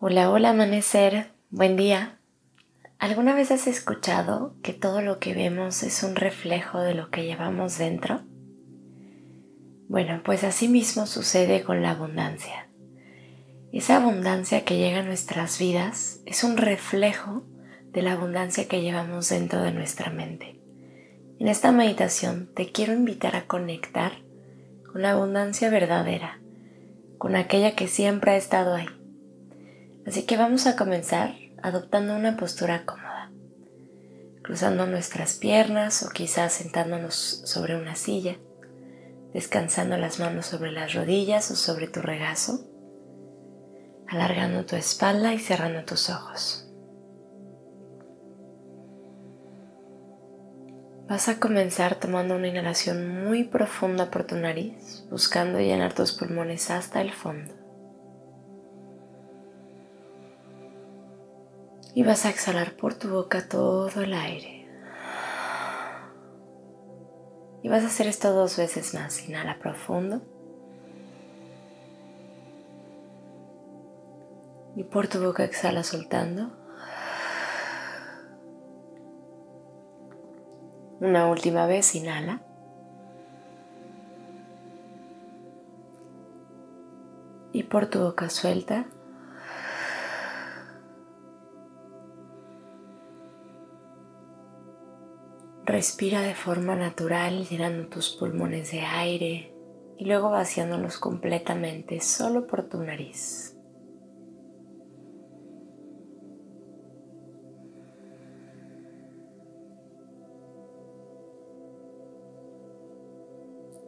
Hola, hola amanecer, buen día. ¿Alguna vez has escuchado que todo lo que vemos es un reflejo de lo que llevamos dentro? Bueno, pues así mismo sucede con la abundancia. Esa abundancia que llega a nuestras vidas es un reflejo de la abundancia que llevamos dentro de nuestra mente. En esta meditación te quiero invitar a conectar con la abundancia verdadera, con aquella que siempre ha estado ahí Así que vamos a comenzar adoptando una postura cómoda, cruzando nuestras piernas o quizás sentándonos sobre una silla, descansando las manos sobre las rodillas o sobre tu regazo, alargando tu espalda y cerrando tus ojos. Vas a comenzar tomando una inhalación muy profunda por tu nariz, buscando llenar tus pulmones hasta el fondo. Y vas a exhalar por tu boca todo el aire. Y vas a hacer esto dos veces más. Inhala profundo. Y por tu boca exhala soltando. Una última vez, inhala. Y por tu boca suelta. Respira de forma natural llenando tus pulmones de aire y luego vaciándolos completamente solo por tu nariz.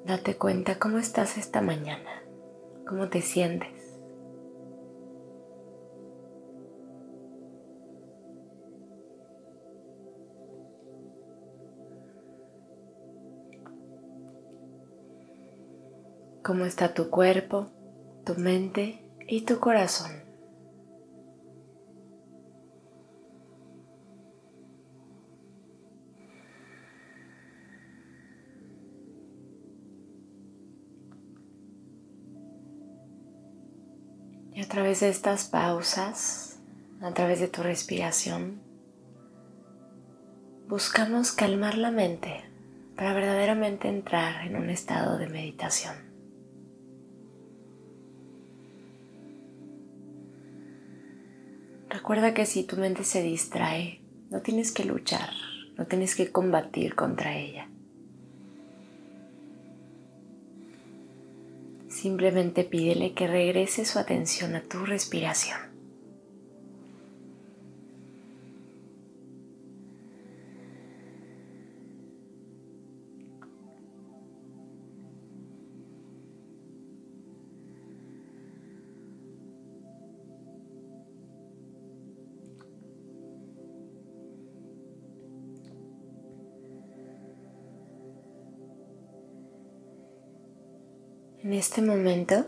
Date cuenta cómo estás esta mañana, cómo te sientes. Cómo está tu cuerpo, tu mente y tu corazón. Y a través de estas pausas, a través de tu respiración, buscamos calmar la mente para verdaderamente entrar en un estado de meditación. Recuerda que si tu mente se distrae, no tienes que luchar, no tienes que combatir contra ella. Simplemente pídele que regrese su atención a tu respiración. En este momento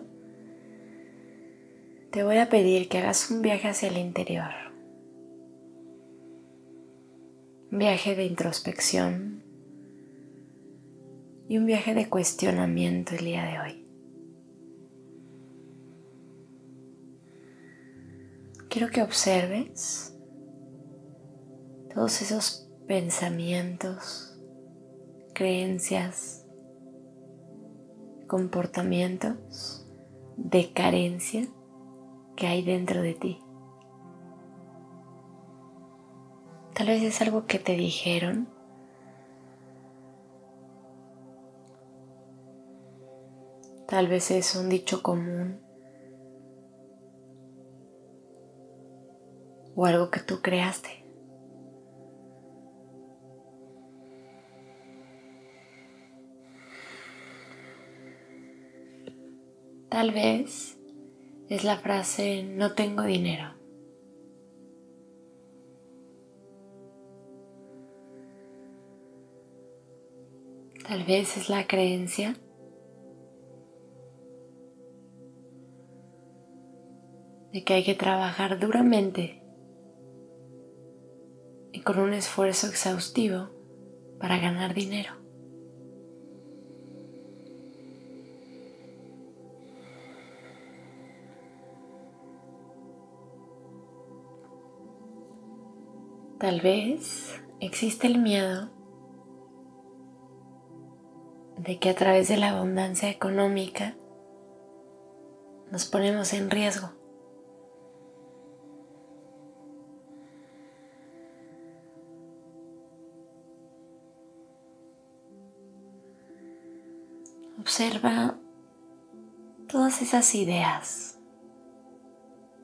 te voy a pedir que hagas un viaje hacia el interior. Un viaje de introspección y un viaje de cuestionamiento el día de hoy. Quiero que observes todos esos pensamientos, creencias, comportamientos de carencia que hay dentro de ti. Tal vez es algo que te dijeron. Tal vez es un dicho común. O algo que tú creaste. Tal vez es la frase no tengo dinero. Tal vez es la creencia de que hay que trabajar duramente y con un esfuerzo exhaustivo para ganar dinero. Tal vez existe el miedo de que a través de la abundancia económica nos ponemos en riesgo. Observa todas esas ideas,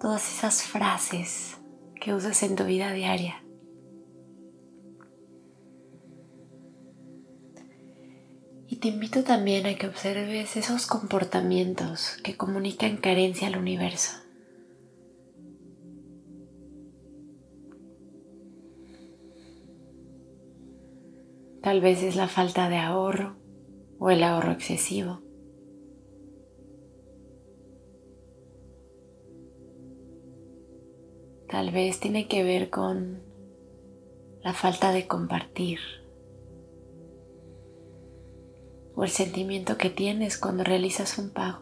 todas esas frases que usas en tu vida diaria. Te invito también a que observes esos comportamientos que comunican carencia al universo. Tal vez es la falta de ahorro o el ahorro excesivo. Tal vez tiene que ver con la falta de compartir o el sentimiento que tienes cuando realizas un pago.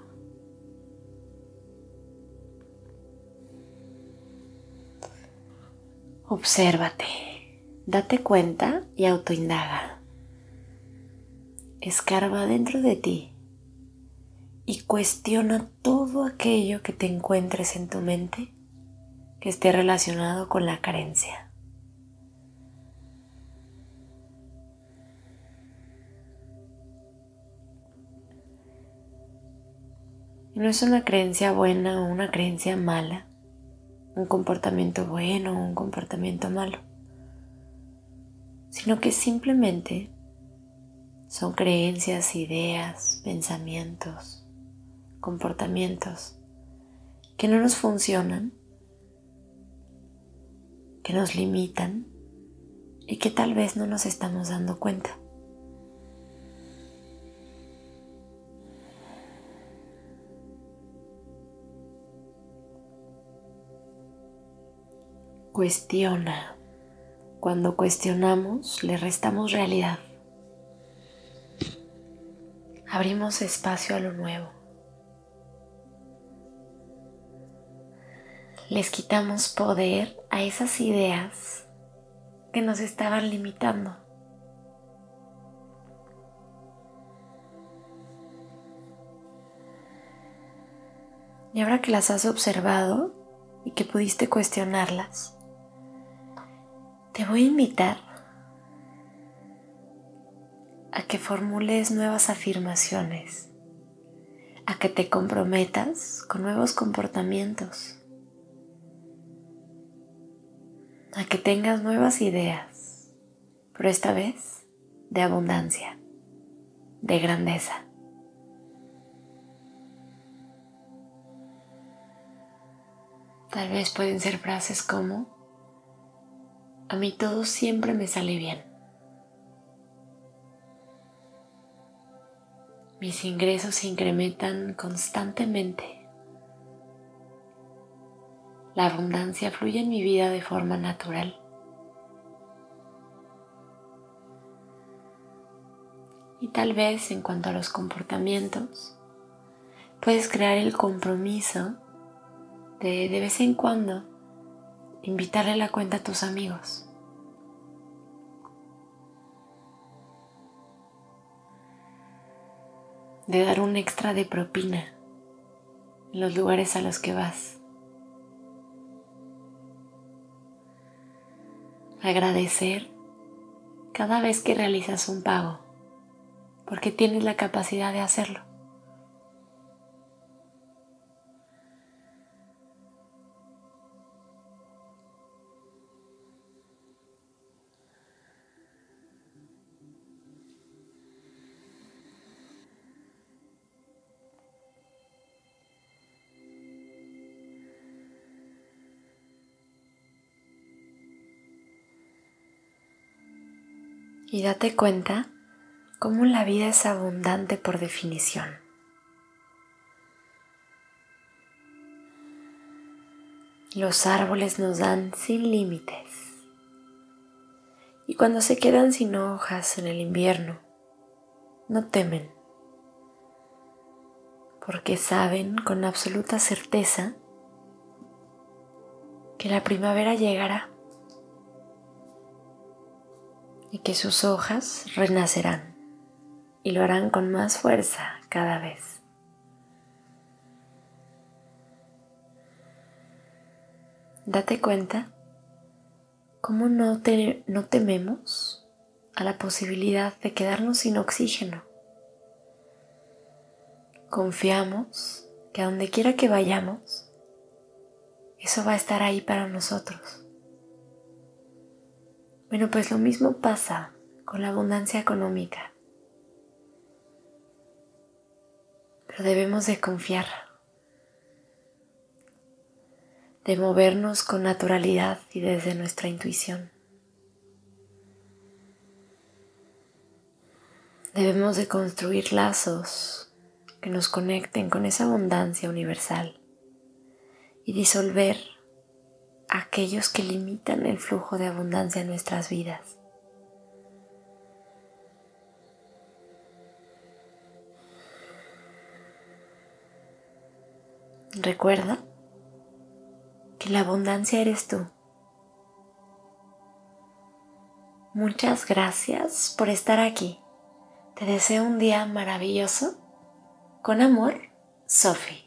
Obsérvate, date cuenta y autoindaga. Escarba dentro de ti y cuestiona todo aquello que te encuentres en tu mente que esté relacionado con la carencia. Y no es una creencia buena o una creencia mala, un comportamiento bueno o un comportamiento malo, sino que simplemente son creencias, ideas, pensamientos, comportamientos que no nos funcionan, que nos limitan y que tal vez no nos estamos dando cuenta. Cuestiona. Cuando cuestionamos, le restamos realidad. Abrimos espacio a lo nuevo. Les quitamos poder a esas ideas que nos estaban limitando. Y ahora que las has observado y que pudiste cuestionarlas, te voy a invitar a que formules nuevas afirmaciones, a que te comprometas con nuevos comportamientos, a que tengas nuevas ideas, pero esta vez de abundancia, de grandeza. Tal vez pueden ser frases como a mí todo siempre me sale bien. Mis ingresos se incrementan constantemente. La abundancia fluye en mi vida de forma natural. Y tal vez en cuanto a los comportamientos, puedes crear el compromiso de de vez en cuando invitarle la cuenta a tus amigos. De dar un extra de propina en los lugares a los que vas. Agradecer cada vez que realizas un pago, porque tienes la capacidad de hacerlo. Y date cuenta cómo la vida es abundante por definición. Los árboles nos dan sin límites y cuando se quedan sin hojas en el invierno, no temen porque saben con absoluta certeza que la primavera llegará y que sus hojas renacerán y lo harán con más fuerza cada vez. Date cuenta cómo no, no tememos a la posibilidad de quedarnos sin oxígeno. Confiamos que a donde quiera que vayamos, eso va a estar ahí para nosotros. Bueno, pues lo mismo pasa con la abundancia económica. Pero debemos de confiar, de movernos con naturalidad y desde nuestra intuición. Debemos de construir lazos que nos conecten con esa abundancia universal y disolver aquellos que limitan el flujo de abundancia en nuestras vidas. Recuerda que la abundancia eres tú. Muchas gracias por estar aquí. Te deseo un día maravilloso. Con amor, Sophie.